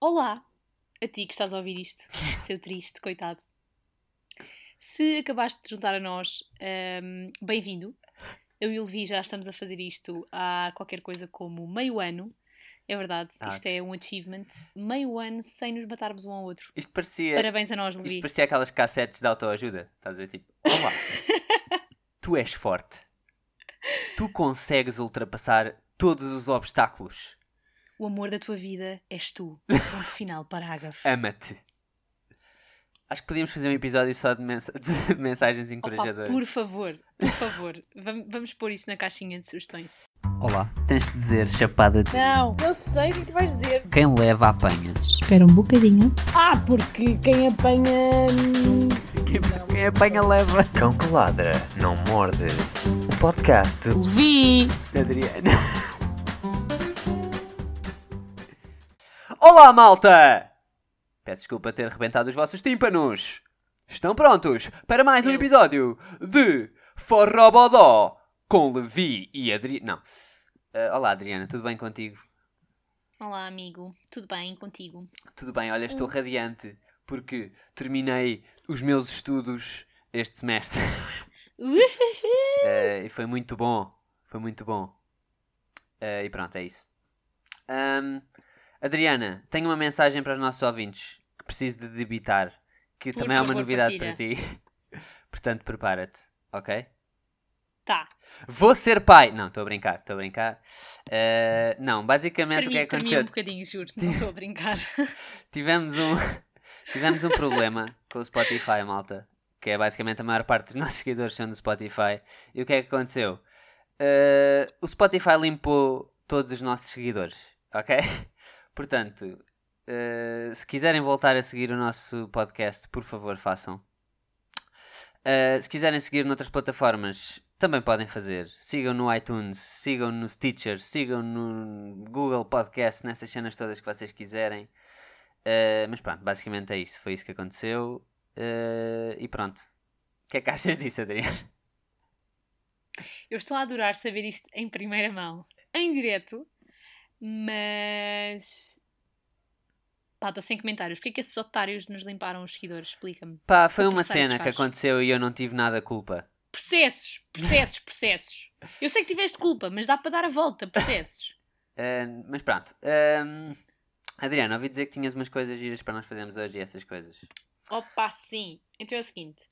Olá, a ti que estás a ouvir isto, seu triste, coitado. Se acabaste de juntar a nós, hum, bem-vindo. Eu e o Levi já estamos a fazer isto há qualquer coisa como meio ano. É verdade, isto Ah, é um achievement. Meio ano sem nos matarmos um ao outro. Isto parecia, Parabéns a nós, isto Levi. parecia aquelas cassetes de autoajuda. Estás a ver? Tipo, olá, tu és forte. Tu consegues ultrapassar todos os obstáculos. O amor da tua vida és tu. Ponto final, parágrafo. Ama-te. Acho que podíamos fazer um episódio só de, mensa- de mensagens Opa, encorajadoras. por favor, por favor, vamos, vamos pôr isso na caixinha de sugestões. Olá, tens de dizer chapada de Não, eu sei o que tu vais dizer. quem leva apanha. Espera um bocadinho. Ah, porque quem apanha. Quem, quem apanha leva. Cão que ladra, não morde. O podcast Levi! Adriana. Olá, malta! Peço desculpa ter rebentado os vossos tímpanos. Estão prontos para mais um episódio de Forrobodó com Levi e Adriana. Não. Ah, olá, Adriana, tudo bem contigo? Olá, amigo. Tudo bem contigo? Tudo bem, olha, Hum. estou radiante porque terminei os meus estudos este semestre. Eh, e foi muito bom. Foi muito bom. Eh, e pronto, é isso. Ahm, Adriana, tenho uma mensagem para os nossos ouvintes que preciso de debitar. Que Por também é uma favor, novidade partilha. para ti. Portanto, prepara-te, ok? Tá. Vou ser pai! Não, estou a brincar, estou a brincar. Eh, não, basicamente o que é que aconteceu? um bocadinho, juro. Não estou a brincar. Tivemos um, tivemos um problema com o Spotify, malta. Que é basicamente a maior parte dos nossos seguidores são do Spotify. E o que é que aconteceu? Eh, o Spotify limpou todos os nossos seguidores, ok? Portanto, eh, se quiserem voltar a seguir o nosso podcast, por favor, façam. Eh, se quiserem seguir noutras plataformas, também podem fazer. Sigam no iTunes, sigam no Stitcher, sigam no Google Podcast, nessas cenas todas que vocês quiserem. Uh, mas pronto, basicamente é isso. Foi isso que aconteceu. Uh, e pronto. O que é que achas disso, Adriano? Eu estou a adorar saber isto em primeira mão, em direto, mas. Pá, estou sem comentários. Porquê é que esses otários nos limparam os seguidores? Explica-me. Pá, foi Que uma cena que faz? aconteceu e eu não tive nada culpa. Processos, processos, processos. Eu sei que tiveste culpa, mas dá para dar a volta. Processos. Uh, mas pronto. Um, Adriano, ouvi dizer que tinhas umas coisas giras para nós fazermos hoje e essas coisas. Opa, sim. Então é o seguinte: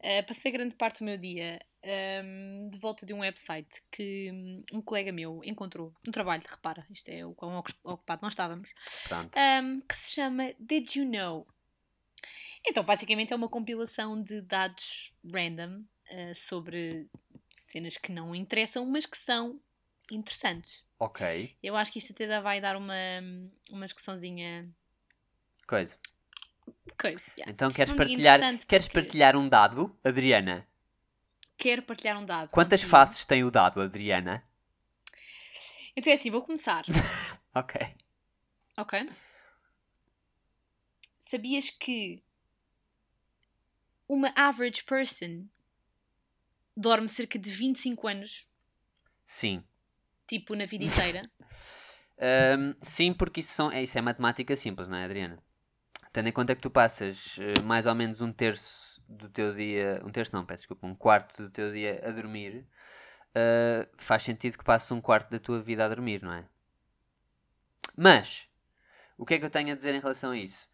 eh, passei grande parte do meu dia ehm, de volta de um website que hum, um colega meu encontrou no trabalho, repara, isto é o quão ocu- ocupado nós estávamos, Pronto. ehm, que se chama Did You Know? Então, basicamente é uma compilação de dados random eh, sobre cenas que não interessam, mas que são interessantes. Ok. Eu acho que isto até vai dar uma, uma discussãozinha. Coisa. Coisa, yeah. Então queres partilhar, queres porque- partilhar um dado, Adriana? Quero partilhar um dado. Quantas contigo. faces tem o dado, Adriana? Então é assim, vou começar. Ok. Ok? Sabias que uma average person dorme cerca de 25 anos, Sim. tipo na vida inteira? Ahm, sim, porque isso, são, é, isso é matemática simples, não é, Adriana? Tendo em conta que tu passas eh, mais ou menos um terço do teu dia, um terço não, peço desculpa, um quarto do teu dia a dormir, ah, faz sentido que passes um quarto da tua vida a dormir, não é? Mas, o que é que eu tenho a dizer em relação a isso?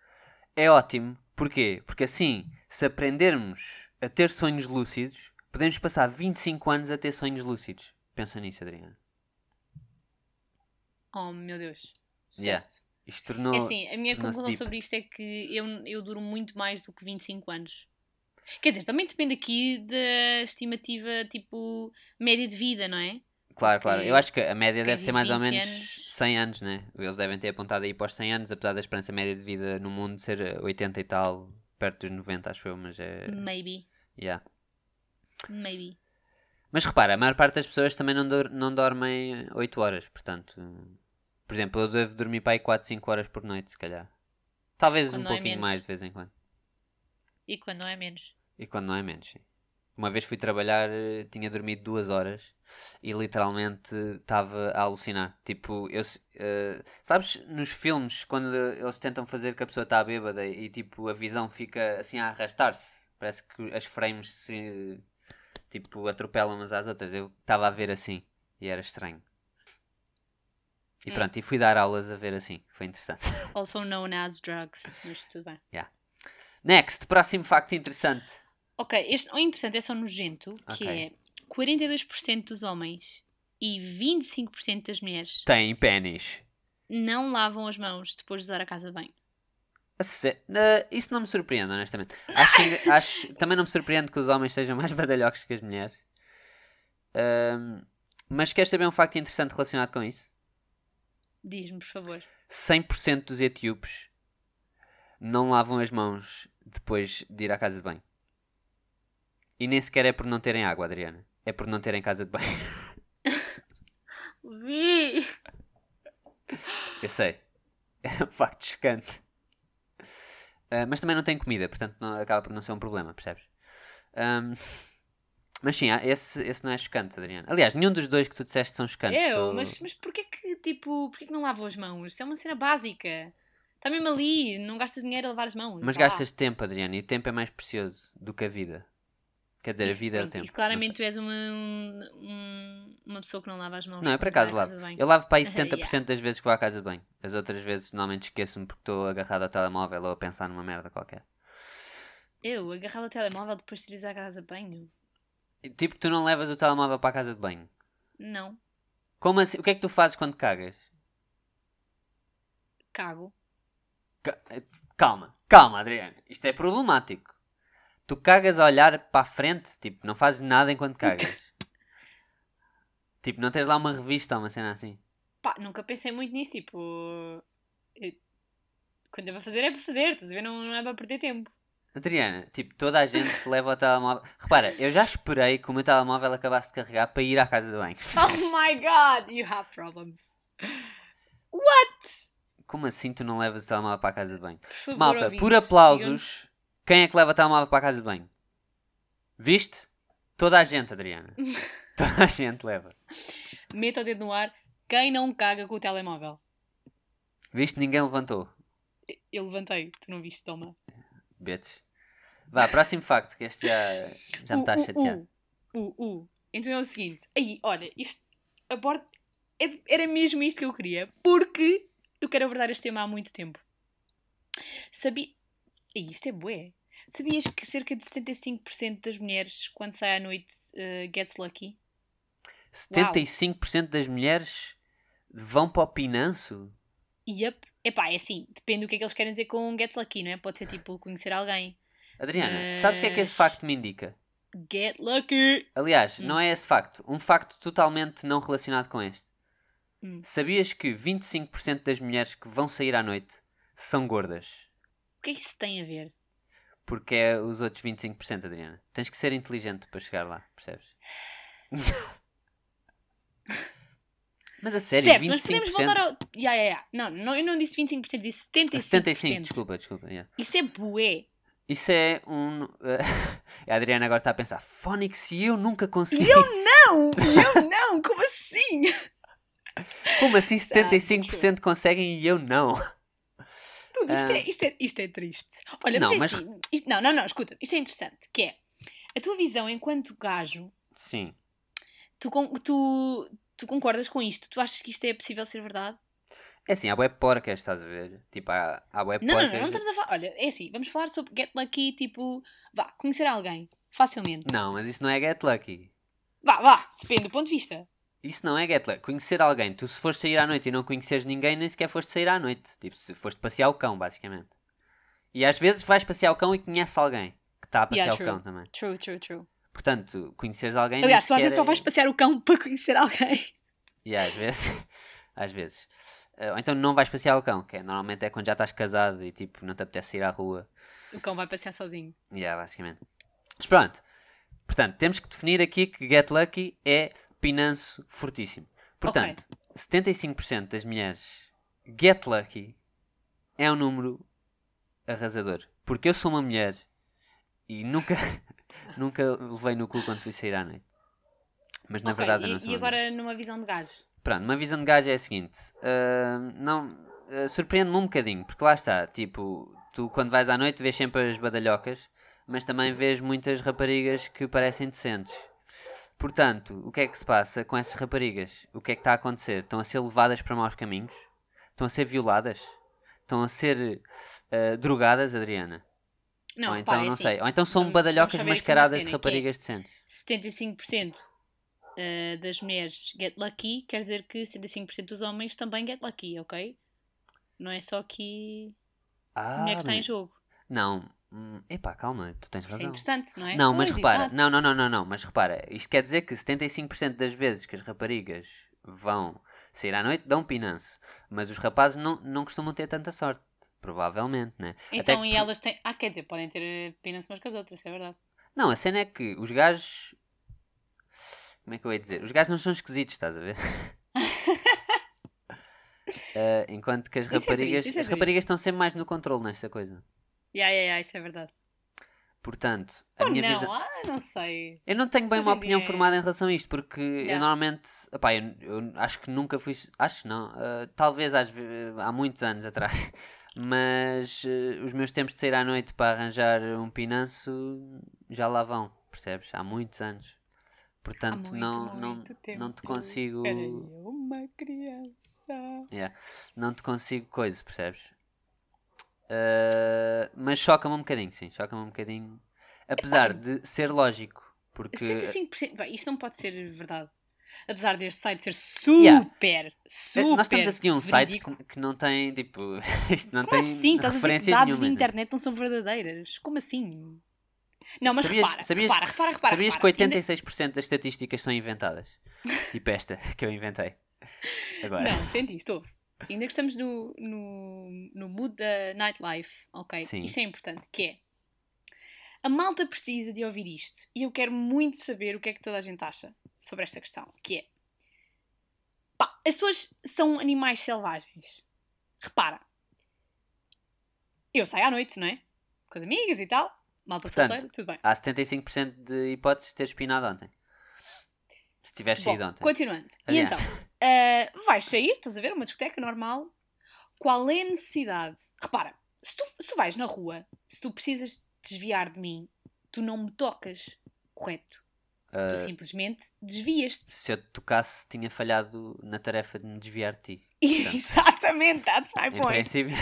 É ótimo, porquê? Porque assim, se aprendermos a ter sonhos lúcidos, podemos passar 25 anos a ter sonhos lúcidos. Pensa nisso, Adriana. Oh meu Deus. Yeah. Isto tornou. É assim, a minha conclusão deep. sobre isto é que eu, eu duro muito mais do que 25 anos. Quer dizer, também depende aqui da estimativa, tipo, média de vida, não é? Claro, Porque claro. Eu acho que a média deve ser mais ou 20 menos anos- 100 anos, né? Eles devem ter apontado aí para os 100 anos, apesar da esperança média de vida no mundo ser eh, 80 e tal, perto dos 90, acho eu, mas é. Maybe. Yeah. Maybe. Mas repara, a maior parte das pessoas também não, dor- não dormem 8 horas, portanto. Por exemplo, eu devo dormir para aí 4, 5 horas por noite, se calhar. Talvez Quando um é pouquinho menos. mais de vez em quando. E quando não é menos? E quando não é menos, sim. Uma vez fui trabalhar, eh, tinha dormido duas horas. e literalmente estava a alucinar. Tipo, eu, eh, sabes, nos filmes, quando eles tentam fazer que a pessoa está bêbada e tipo a visão fica assim a arrastar-se, parece que as frames se tipo atropelam umas às outras. Eu estava a ver assim e era estranho. E Hum. pronto, e fui dar aulas a ver assim, foi interessante. Also known as drugs. Mas tudo bem. Next, próximo facto interessante. Ok, este o interessante é só nojento, que Ok. é 42% dos homens e 25% das mulheres Tem pênis. não lavam as mãos depois de usar a casa de banho. Isso não me surpreende, honestamente. Acho, acho- também não me surpreende que os homens sejam mais badalhocos que as mulheres. Mas queres saber um facto interessante relacionado com isso? Diz-me, por favor. 100% dos etíopes não lavam as mãos depois de ir à casa de banho. E nem sequer é por não terem água, Adriana. É por não terem casa de banho. Vi! Eu sei. É um facto chocante. Ah, mas também não tem comida, portanto não- acaba por não ser um problema, percebes? Ahm, mas sim, esse, esse não é chocante, Adriana. Aliás, nenhum dos dois que tu disseste são chocantes. Eu, Tô- mas, mas porquê que, tipo, porquê que não lavam as mãos? Isso é uma cena básica. Está mesmo ali, não gastas dinheiro a lavar as mãos. Mas vá. gastas tempo, Adriana, e o tempo é mais precioso do que a vida. Quer dizer, Isso, a vida é o pronto, tempo. isso claramente tu és uma, um- uma pessoa que não lava as mãos. Não, à lavo. casa banho. Eu lavo para aí Yeah. 70% das vezes que vou à casa de banho. As outras vezes normalmente esqueço-me porque estou agarrado ao telemóvel ou a pensar numa merda qualquer. Eu, agarrado ao telemóvel depois de ires à casa de banho? Tipo, tu não levas o telemóvel para a casa de banho. Não. Como assim? O que é que tu fazes quando cagas? Cago. Ca- Calma, calma, Adriana. Isto é problemático. Tu cagas a olhar para a frente, tipo, não fazes nada enquanto cagas. tipo, não tens lá uma revista ou uma cena assim. Pá, nunca pensei muito nisso, tipo... eu- Quando é para fazer, é para fazer, estás a ver? Não, não é para perder tempo. Adriana, tipo, toda a gente te leva o telemóvel. Repara, eu já esperei que o meu telemóvel acabasse de carregar para ir à casa de banho. Oh my god, you have problems. Como assim tu não levas o telemóvel para a casa de banho? Por Malta, ouvintes, por aplausos, quem é que leva o telemóvel para a casa de banho? Viste? Toda a gente, Adriana. Toda a gente leva. Meta o dedo no ar. Quem não caga com o telemóvel? Viste? Ninguém levantou. Eu levantei, tu não viste, toma. Bitch. Vá, próximo facto, que este já, já me está a Uh, uh, chatear. uh, uh, uh. Então é o seguinte. Aí, olha, isto. Aborda. é- Era mesmo isto que eu queria. Porque eu quero abordar este tema há muito tempo. Sabia. Aí, isto é bué. Sabias que cerca de 75% das mulheres, quando sai à noite, eh, gets lucky? 75% das mulheres vão para o pinanço? Yup. Epá, é assim, depende do que é que eles querem dizer com gets lucky, não é? Pode ser tipo conhecer alguém. Adriana, sabes o que é que esse Mas- facto me indica? Get lucky! Aliás, Hum. não é esse facto. Um facto totalmente não relacionado com este. Hum. Sabias que 25% das mulheres que vão sair à noite são gordas? O que é que isso tem a ver? Porque é os outros 25%, Adriana. Tens que ser inteligente para chegar lá, percebes? mas a sério, certo, 25%. mas podemos voltar ao. Ya, ya, ya. Não, não, eu não disse 25%, disse 75%. 75, desculpa, desculpa. yeah. Isso é bué. Isso é um. a Adriana agora está a pensar: Phonics e eu nunca consegui. E eu não! E eu não! Como assim? Como assim Sabe, 75% conseguem e eu não? Tudo, isto, Ah. é, isto, é, isto é triste. Olha, Não, mas é mas- assim. isto- não, não, não, escuta. Isto é interessante. Que é. A tua visão enquanto gajo, Sim. tu, tu, tu concordas com isto? Tu achas que isto é possível ser verdade? É assim, há web porcas, estás a ver? Tipo, há, há web Não, não, porcas. não, não estamos a falar. Olha, é assim, vamos falar sobre get lucky, tipo, vá, conhecer alguém, facilmente. Não, mas isso não é get lucky. Vá, vá, depende do ponto de vista. Isso não é get lucky. Conhecer alguém. Tu, se fores sair à noite e não conheceres ninguém, nem sequer foste sair à noite. Tipo, se foste passear o cão, basicamente. E às vezes vais passear o cão e conheces alguém que está a passear Yeah, o cão também. True, true, true. Portanto, conheceres alguém. Aliás, tu às vezes só vais é- passear o cão para conhecer alguém. E às vezes. às vezes. Eh, Ou então não vais passear o cão, que é, normalmente é quando já estás casado e tipo não te apetece ir à rua. O cão vai passear sozinho. Yeah, basicamente. Mas pronto. Portanto, temos que definir aqui que Get Lucky é pinanço fortíssimo. Portanto, 75% das mulheres Get Lucky é um número arrasador. Porque eu sou uma mulher e nunca, nunca levei no cu quando fui sair à noite. Mas na Ok, verdade eu e, não sou e agora numa visão de gajo? Pronto, uma visão de gajo é a seguinte: ah, não, ah, surpreende-me um bocadinho, porque lá está, tipo, tu quando vais à noite vês sempre as badalhocas, mas também vês muitas raparigas que parecem decentes. Portanto, o que é que se passa com essas raparigas? O que é que está a acontecer? Estão a ser levadas para maus caminhos? Estão a ser violadas? Estão a ser ah, drogadas, Adriana? Não, Ou então é não assim, sei. Ou então são vamos- badalhocas vamos mascaradas de é- raparigas decentes. 75% eh, das mulheres get lucky, quer dizer que 75% dos homens também get lucky, ok? Não é só aqui a Ah, mulher que está em mas- jogo. Não. Hum, epá, calma, tu tens Isto é razão. interessante, não é? Não, mas Pois, repara, exato. não, não, não, não, não, mas repara, isto quer dizer que 75% das vezes que as raparigas vão sair à noite dão pinanço, mas os rapazes não, não costumam ter tanta sorte, provavelmente, né? Até Então, que e por- elas têm. Ah, quer dizer, podem ter penas umas com as outras, é verdade. Não, a cena é que os gajos. Como é que eu ia dizer? Os gajos não são esquisitos, estás a ver? Eh, enquanto que as Isso é raparigas. triste, isso é as triste. raparigas estão sempre mais no controle nesta coisa. Ya, ya, ya, isso é verdade. Portanto, a Ou minha não, visão. ah, não sei. Eu não tenho bem Hoje uma opinião é- formada em relação a isto, porque eu Yeah. normalmente, epá, eu, eu acho que nunca fui, acho não, ah, talvez às há muitos anos atrás, mas eh, os meus tempos de sair à noite para arranjar um pinanço já lá vão, percebes? Há muitos anos. Portanto, muito, não, não, muito tempo. não te consigo, Era uma criança. yeah, não te consigo coisa, percebes? Ah, mas choca-me um bocadinho, sim, choca-me um bocadinho, apesar de ser lógico, porque 75%. Bem, isto não pode ser verdade. Apesar deste site ser Yeah. super, É, super. Nós estamos a seguir um site verídico. que, que não tem, tipo, isto não Como tem assim? Estás a dizer que referências dados nenhumas. de né? internet não são verdadeiras? Como assim? Não, mas sabias, repara, sabias repara, que, repara, repara. sabias repara. que Ainda- 86% das estatísticas são inventadas? tipo esta que eu inventei. Agora. Não, senti isto, ouve. Ainda que estamos no, no, no mood da nightlife, ok? Sim. Isto é importante, que é... A malta precisa de ouvir isto. E eu quero muito saber o que é que toda a gente acha sobre esta questão, que é... Pá, as pessoas são animais selvagens. Repara. Eu saio à noite, não é? Com as amigas e tal. Malta Portanto, solteira, tudo bem. Há 75% de hipóteses de ter espinado ontem. Se tivesse saído ontem. continuando. E Aliás. então, ah, vais sair, estás a ver, uma discoteca normal. Qual é a necessidade? Repara, se tu, se vais na rua, se tu precisas desviar de mim, tu não me tocas, correto? Ah, Tu simplesmente desvias-te. se eu te tocasse, tinha falhado na tarefa de me desviar de ti. Exatamente, that's my point. princípio.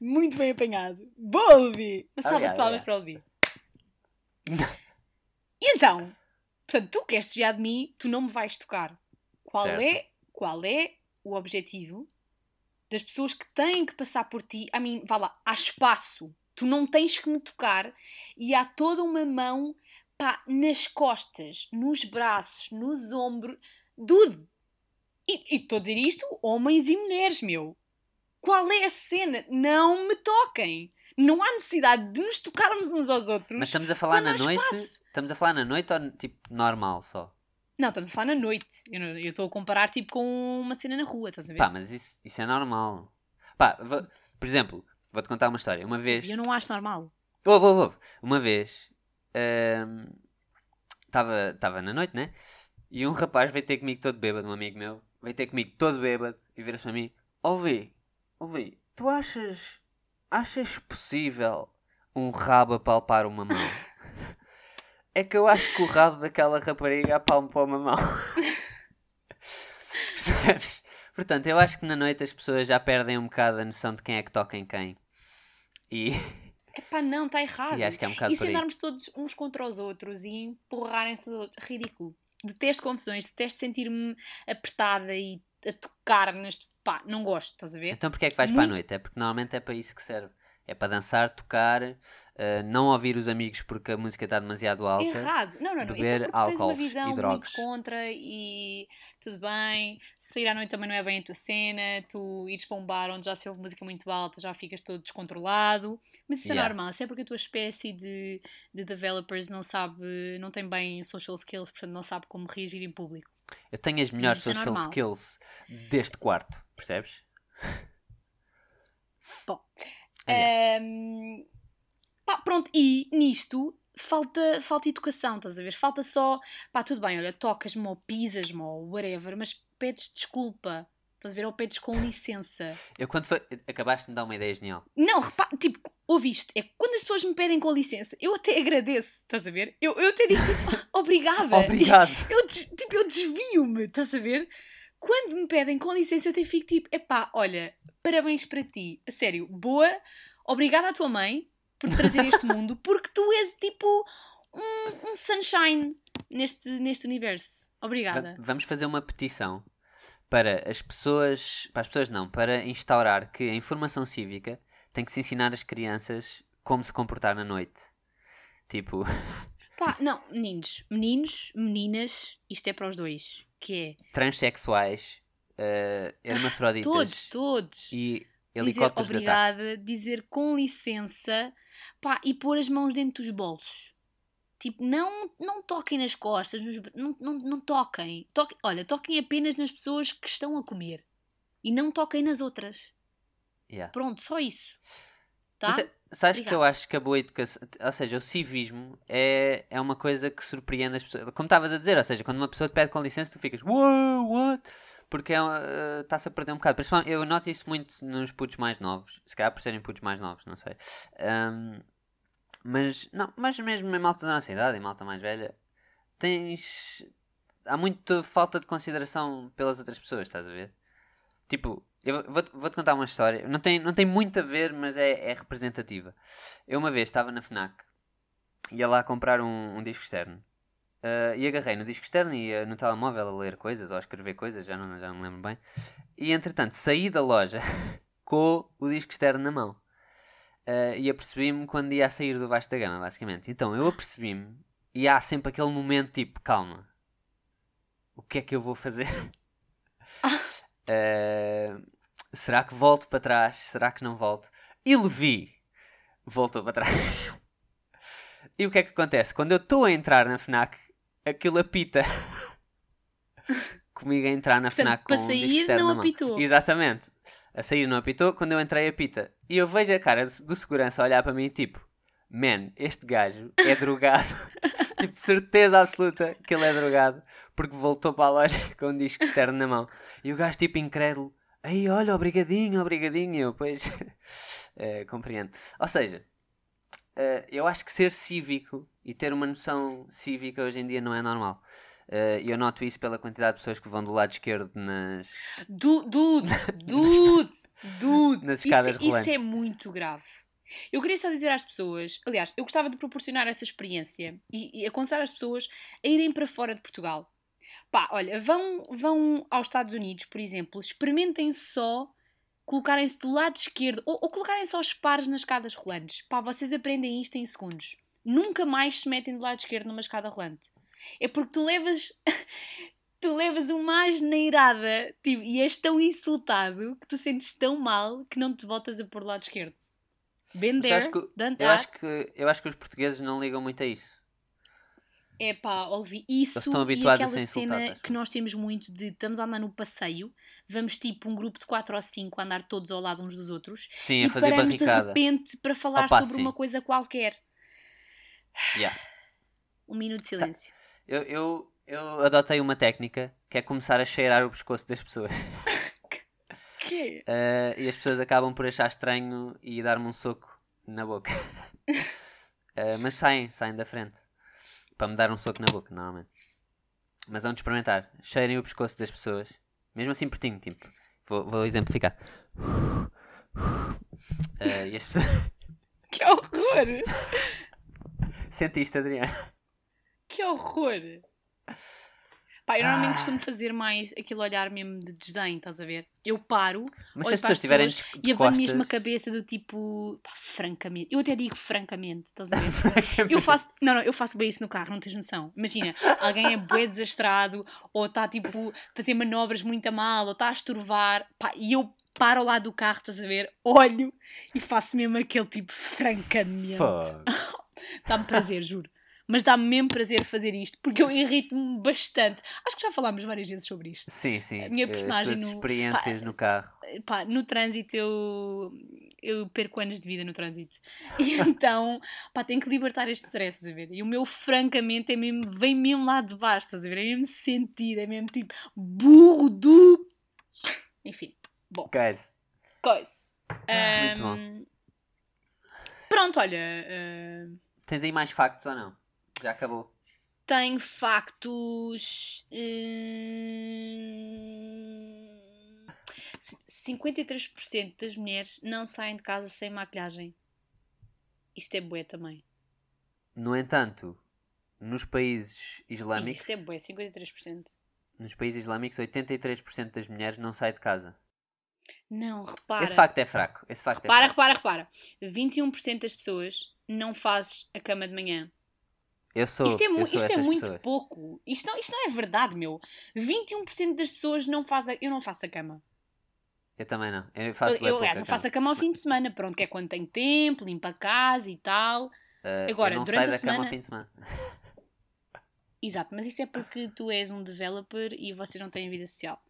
Muito bem apanhado. Boa, Levi! Uma salva de palmas obrigado. para o Levi. E então, portanto, tu queres desviar de mim, tu não me vais tocar. Qual Certo. é, qual é o objetivo das pessoas que têm que passar por ti? A mim, vá lá, há espaço. Tu não tens que me tocar e há toda uma mão pá, nas costas, nos braços, nos ombros. Dude! E e estou a dizer isto, homens e mulheres, meu. Qual é a cena? Não me toquem! Não há necessidade de nos tocarmos uns aos outros. Mas estamos a falar na noite. espaço. Estamos a falar na noite ou tipo normal só? Não, estamos a falar na noite. Eu estou a comparar tipo com uma cena na rua, estás a ver? Pá, mas isso, isso é normal. Pá, vou- por exemplo, vou-te contar uma história. Uma vez. Eu não acho normal. Ouve, ouve, ouve. Uma vez estava na noite, né? E um rapaz veio ter comigo todo bêbado, um amigo meu, veio ter comigo todo bêbado e vira-se para mim: Ouvi, ouvi, tu achas, achas possível um rabo apalpar uma mão? É que eu acho que o rabo daquela rapariga apalpou uma mão. Percebes? Portanto, eu acho que na noite as pessoas já perdem um bocado a noção de quem é que toca em quem. E, Epá, não, está errado. e acho que é um bocado E se andarmos todos uns contra os outros e empurrarem-se os outros, ridículo. Detesto confusões, detesto sentir-me apertada e a tocar neste. Pá, não gosto, estás a ver? Então porquê é que vais para a Muito- noite? É porque normalmente é para isso que serve. É para dançar, tocar, eh, não ouvir os amigos porque a música está demasiado alta. Errado. Não, não, não. Isso é beber porque tu tens uma visão muito contra e tudo bem. Sair à noite também não é bem a tua cena. Tu ires para um bar onde já se ouve música muito alta, já ficas todo descontrolado. Mas isso é Yeah. normal. Isso é porque a tua espécie de, de developers não sabe, não tem bem social skills, portanto não sabe como reagir em público. Eu tenho as melhores é social normal. skills deste quarto, percebes? Bom. Aliás, Ahm, pá, pronto, e nisto falta, falta educação, estás a ver? Falta só, pá, tudo bem, olha, tocas-me ou pisas-me ou whatever, mas pedes desculpa, estás a ver? Ou pedes com licença. Eu quando foi. Acabaste de me dar uma ideia genial. Não, repara, tipo, ouve isto, é quando as pessoas me pedem com licença, eu até agradeço, estás a ver? Eu, eu até digo, tipo, obrigada. Obrigado. Eu, tipo, eu desvio-me, estás a ver? Quando me pedem com licença, eu até fico tipo, epá, olha, parabéns para ti, a sério, boa, obrigada à tua mãe por trazer este mundo, porque tu és tipo um, um sunshine neste, neste universo. Obrigada. Vamos fazer uma petição para as pessoas. Para as pessoas não, para instaurar que a informação cívica tem que se ensinar às crianças como se comportar na noite. Tipo, Pá, não, meninos, meninos, meninas, isto é para os dois, que transexuais, uh, hermafroditas é todos, todos. e dizer helicópteros ataque. obrigada, dizer com licença, pá, e pôr as mãos dentro dos bolsos. Tipo, não, não toquem nas costas, não, não, não toquem. toquem. Olha, toquem apenas nas pessoas que estão a comer. E não toquem nas outras. Yeah. Pronto, só isso. Tá? Mas, é- sabes que eu acho que a boa educação, ou seja, o civismo é, é uma coisa que surpreende as pessoas. Como estavas a dizer, ou seja, quando uma pessoa te pede com licença, tu ficas, wow, what? Porque é, uh, está-se a perder um bocado. Principalmente, eu noto isso muito nos putos mais novos, se calhar por serem putos mais novos, não sei. Ahm, mas, não, mas mesmo em malta da nossa idade, em malta mais velha, tens. Há muita falta de consideração pelas outras pessoas, estás a ver? Tipo, eu vou-te vou-te contar uma história. Não tem, não tem muito a ver, mas é, é representativa. Eu uma vez estava na FNAC, ia lá comprar um, um disco externo. Ah, e agarrei no disco externo e ia no telemóvel a ler coisas ou a escrever coisas, já não, já não me lembro bem. E entretanto saí da loja com o disco externo na mão. Ah, e apercebi-me quando ia a sair do da gama, basicamente. Então eu apercebi-me e há sempre aquele momento tipo, calma, o que é que eu vou fazer? Ah, será que volto para trás? Será que não volto? E Levi voltou para trás. e o que é que acontece? Quando eu estou a entrar na FNAC, aquilo apita. Comigo a entrar na Portanto, FNAC com para um sair, disco externo não apitou. Exatamente. A sair não apitou, quando eu entrei apita. E eu vejo a cara do segurança olhar para mim tipo, man, este gajo é drogado. tipo, certeza absoluta que ele é drogado porque voltou para a loja com um disco externo na mão. E o gajo tipo incrédulo, aí olha, obrigadinho, obrigadinho. Eu, pois, eh, compreendo. Ou seja, eh, eu acho que ser cívico e ter uma noção cívica hoje em dia não é normal. Eh, E eu noto isso pela quantidade de pessoas que vão do lado esquerdo nas, Du- Dude, dude, dude. Nas Isso, escadas isso rolantes. é muito grave. Eu queria só dizer às pessoas, aliás, eu gostava de proporcionar essa experiência e, e aconselhar as pessoas a irem para fora de Portugal. Pá, olha, vão, vão aos Estados Unidos, por exemplo, experimentem só colocarem-se do lado esquerdo ou, ou colocarem só os pares nas escadas rolantes. Pá, vocês aprendem isto em segundos. Nunca mais se metem do lado esquerdo numa escada rolante. É porque tu levas. tu levas uma asneirada tipo, e és tão insultado que tu sentes tão mal que não te voltas a pôr do lado esquerdo. There, acho que- Eu acho, que, eu acho que os portugueses não ligam muito a isso. É pá, Olvi, isso estão e habituados a aquela ser cena que nós temos muito de estamos a andar no passeio, vamos tipo um grupo de 4 ou 5 a andar todos ao lado uns dos outros Sim, e a paramos de barricada. repente para falar Opa, sobre sim. uma coisa qualquer. Yeah. Um minuto de silêncio. Eu, eu, eu adotei uma técnica que é começar a cheirar o pescoço das pessoas. Que? Eh, e as pessoas acabam por achar estranho e dar-me um soco na boca. Eh, mas saem, saem da frente. Para me dar um soco na boca, normalmente. Mas vamos experimentar. Cheirem o pescoço das pessoas. Mesmo assim pertinho, tipo. Vou, vou exemplificar. Eh, e as pessoas... Que horror! Sentiste, Adriano? Que horror! Pá, eu Ah. normalmente costumo fazer mais aquele olhar mesmo de desdém, estás a ver? Eu paro Mas se olho as para estiverem pessoas de e abanho mesmo a cabeça do tipo, pá, francamente. Eu até digo francamente, estás a ver? Eu faço, não, não, eu faço bem isso no carro, não tens noção. Imagina, alguém é bué desastrado, ou está tipo a fazer manobras muito a mal, ou está a estorvar, pá, e eu paro ao lado do carro, estás a ver? Olho e faço mesmo aquele tipo francamente. Dá-me prazer, juro. Mas dá-me mesmo prazer fazer isto, porque eu irrito-me bastante. Acho que já falámos várias vezes sobre isto. Sim, sim. A minha personagem As tuas no- experiências no carro. Pá, no trânsito eu, eu perco anos de vida no trânsito. E então, pá, tenho que libertar este stress, estás a ver? E o meu, francamente, é mesmo, vem mesmo lá de baixo, estás a ver? É mesmo sentido, é mesmo tipo burro do. Enfim, bom, Guys, coisa. Muito bom. Pronto, olha. ah, tens aí mais factos ou não? Já acabou. Tenho factos. hum, 53% das mulheres não saem de casa sem maquilhagem. Isto é bué também. No entanto, nos países islâmicos, Isto é bué, 53%. nos países islâmicos, 83% das mulheres não saem de casa. Não, repara. Esse facto é fraco. Esse facto repara, é fraco. repara, repara. 21% das pessoas não fazes a cama de manhã. Eu sou, Isto é, eu sou isto é muito pessoas. pouco. Isto não, isto não é verdade, meu. 21% das pessoas não fazem. Eu não faço a cama. Eu também não. Eu faço eu, eu, aliás, eu faço a cama ao fim de semana, pronto, que é quando tenho tempo, limpo a casa e tal. Uh, Agora, eu não durante saio a da cama ao semana- fim de semana. Exato, mas isso é porque tu és um developer e vocês não têm vida social.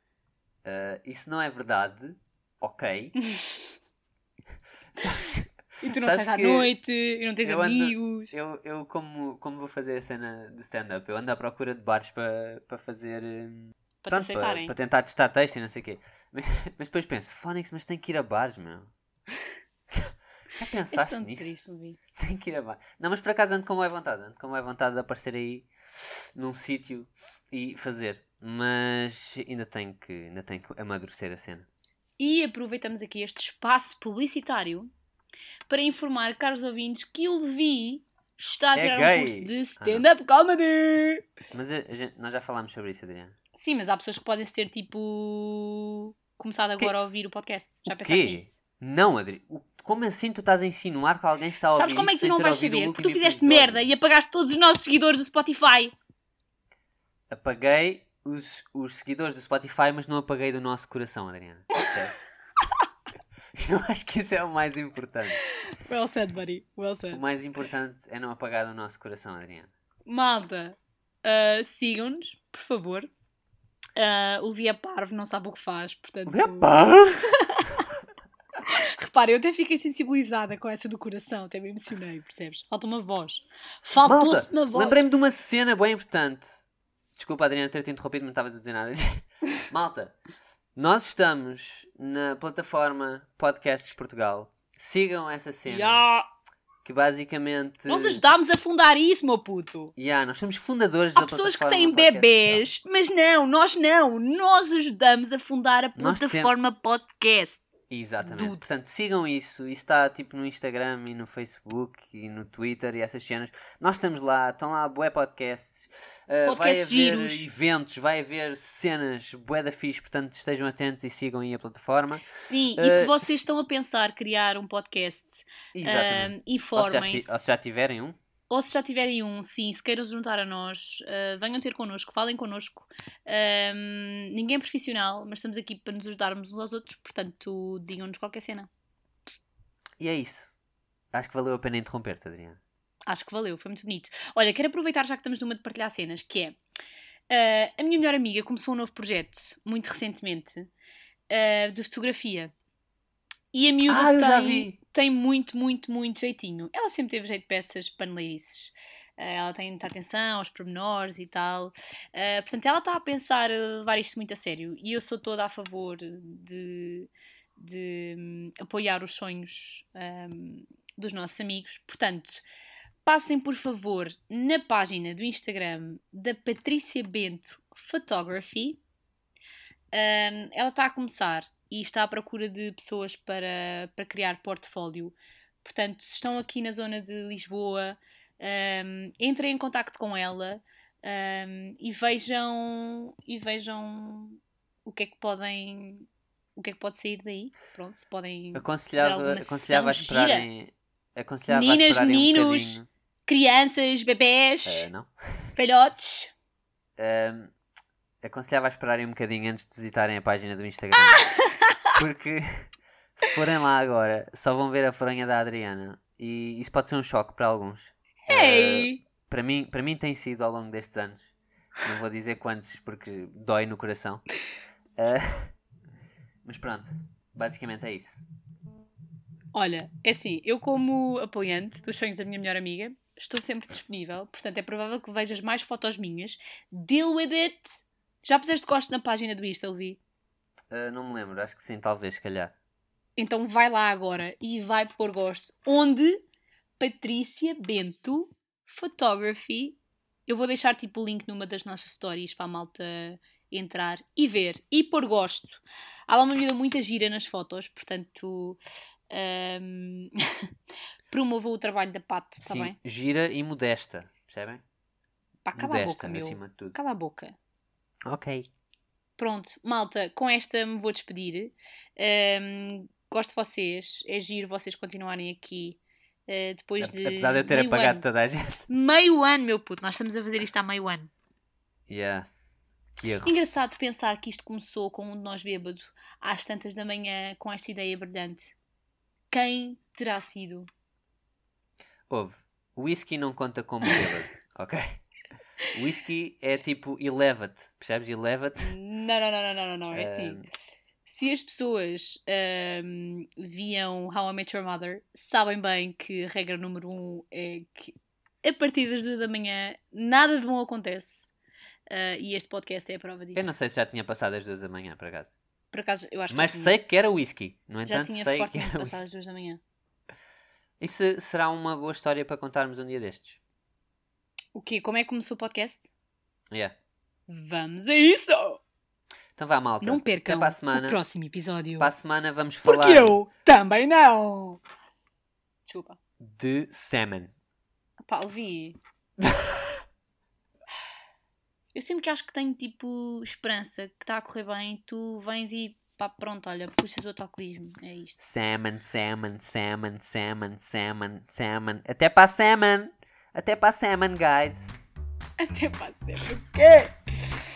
Uh, isso não é verdade. Ok. Sabes, E tu não sais à noite, e não tens eu ando- amigos. eu, eu como, como vou fazer a cena de stand-up, eu ando à procura de bares para fazer. hum, Para te pronto, aceitarem. para tentar testar texto e não sei o quê. Mas, mas depois penso, Phonics, mas tem que ir a bares, meu. Já pensaste tão nisso? triste. Tem que ir a bar. Não, mas por acaso ando com boa vontade. Ando com boa vontade de aparecer aí num sítio e fazer. Mas ainda tenho que, ainda tenho que amadurecer a cena. E aproveitamos aqui este espaço publicitário para informar, caros ouvintes, que o Levi está a É tirar gay. um curso de stand-up comedy. Mas gente- nós já falámos sobre isso, Adriana. Sim, mas há pessoas que podem ter tipo começado agora a ouvir o podcast. Já O pensaste quê? nisso? Não, Adri. Como assim tu estás a insinuar que alguém está a ouvir Sabes como é que tu não vais saber? Porque tu fizeste episódio? merda e apagaste todos os nossos seguidores do Spotify. Apaguei os, os seguidores do Spotify, mas não apaguei do nosso coração, Adriana. Eu acho que isso é o mais importante. Well said, buddy. Well O said. mais importante é não apagar do nosso coração, Adriana. Malta, ah, sigam-nos, por favor. Ah, o é parvo, não sabe o que faz, portanto... Repara, eu até fiquei sensibilizada com essa do coração, até me emocionei, percebes? Falta uma voz. Faltou-se uma voz. lembrei-me de uma cena bem importante. Desculpa, Adriana, ter-te interrompido, não estavas a dizer nada. Malta, nós estamos na plataforma Podcasts Portugal. Sigam essa cena. Ya, Que basicamente. Nós ajudámos a fundar isso, meu puto. Ya, nós somos fundadores Há da pessoas que têm bebês, mas não, nós não. Nós ajudamos a fundar a plataforma podcast. Exatamente. Dude. Portanto, sigam isso. Isso está tipo no Instagram e no Facebook e no Twitter e essas cenas. Nós estamos lá, estão lá bué podcasts. Uh, vai haver giros. eventos, vai haver cenas bué da fixe. Portanto, estejam atentos e sigam aí a plataforma. Sim, e Eh, se vocês se- estão a pensar criar um podcast, ou, se já, informem-se. esti- ou se já tiverem um. Ou se já tiverem um, sim, se queiram juntar a nós, eh, venham ter connosco, falem connosco. Ahm, ninguém é profissional, mas estamos aqui para nos ajudarmos uns aos outros, portanto, digam-nos qualquer cena. E é isso. Acho que valeu a pena interromper-te, Adriana. Acho que valeu, foi muito bonito. Olha, quero aproveitar já que estamos numa de partilhar cenas, que é eh, a minha melhor amiga começou um novo projeto, muito recentemente, eh, de fotografia. E a miúda Ah, eu já tem, vi. Tem muito, muito, muito jeitinho. Ela sempre teve jeito para essas paneleirices. Eh, ela tem muita atenção aos pormenores e tal. Eh, portanto, ela está a pensar eh, levar isto muito a sério. E eu sou toda a favor de, de hum, apoiar os sonhos hum, dos nossos amigos. Portanto, passem por favor na página do Instagram da Patrícia Bento Photography. Um, ela está a começar e está à procura de pessoas para, para criar portfólio. Portanto, se estão aqui na zona de Lisboa, um, entrem em contacto com ela um, e vejam e vejam o que é que podem o que é que pode sair daí. Pronto, se podem Aconselhava, aconselhava a esperarem. Aconselhava Meninas, a esperarem meninos. um crianças, bebés, Eh, não? velhotes. Ahm, aconselhava a esperarem um bocadinho antes de visitarem a página do Instagram. Porque se forem lá agora, só vão ver a fronha da Adriana. E isso pode ser um choque para alguns. Ei! para mim, para mim tem sido ao longo destes anos. Não vou dizer quantos porque dói no coração. Ah, mas pronto, basicamente é isso. Olha, é assim, eu como apoiante dos sonhos da minha melhor amiga, estou sempre disponível, portanto é provável que vejas mais fotos minhas. Deal with it! Já puseste gosto na página do Insta, Levi? Ah, não me lembro, acho que sim, talvez, se calhar. Então vai lá agora e vai pôr gosto. Onde? Patrícia Bento Photography. Eu vou deixar tipo o link numa das nossas stories para a malta entrar e ver e pôr gosto. Há lá uma miúda muito gira nas fotos, portanto ahm, promovo o trabalho da Pat, está sim, bem? gira e modesta, percebem? Pá, cala a modesta, boca, meu. acima de tudo. Cala a boca. Ok. Pronto, malta, com esta me vou despedir. Ahm, gosto de vocês, é giro vocês continuarem aqui. ah, depois de. Apesar de eu ter apagado ano. toda a gente. Meio ano, meu puto, nós estamos a fazer isto há meio ano. Yeah. Engraçado pensar que isto começou com um de nós bêbado, às tantas da manhã, com esta ideia brilhante. Quem terá sido? Houve. O whisky não conta como bêbado, ok? Whisky é tipo eleva-te, percebes? Eleva-te. Não, não, não, não, não, não, não. É assim. Se as pessoas ahm, viam How I Met Your Mother, sabem bem que a regra número um é que a partir das duas da manhã nada de bom acontece. Ah, e este podcast é a prova disso. eu não sei se já tinha passado as duas da manhã, por acaso. Por acaso, eu acho Mas que sei que era whisky. No já entanto, tinha sei que era passado às duas da manhã. Isso será uma boa história para contarmos um dia destes. O quê? Como é que começou o podcast? Yeah. Vamos a isso! Então vá, malta. Não percam Até para a semana. o próximo episódio. Para a semana vamos falar Porque eu também não! Desculpa. de salmon. Pá, Levi. eu sempre que acho que tenho tipo esperança, que está a correr bem, tu vens e pá, pronto, olha, puxas o autocolismo. É isto. Salmon, salmon, salmon, salmon, salmon, salmon. Até para a salmon. Até para a salmon, guys. Até para sempre. O quê?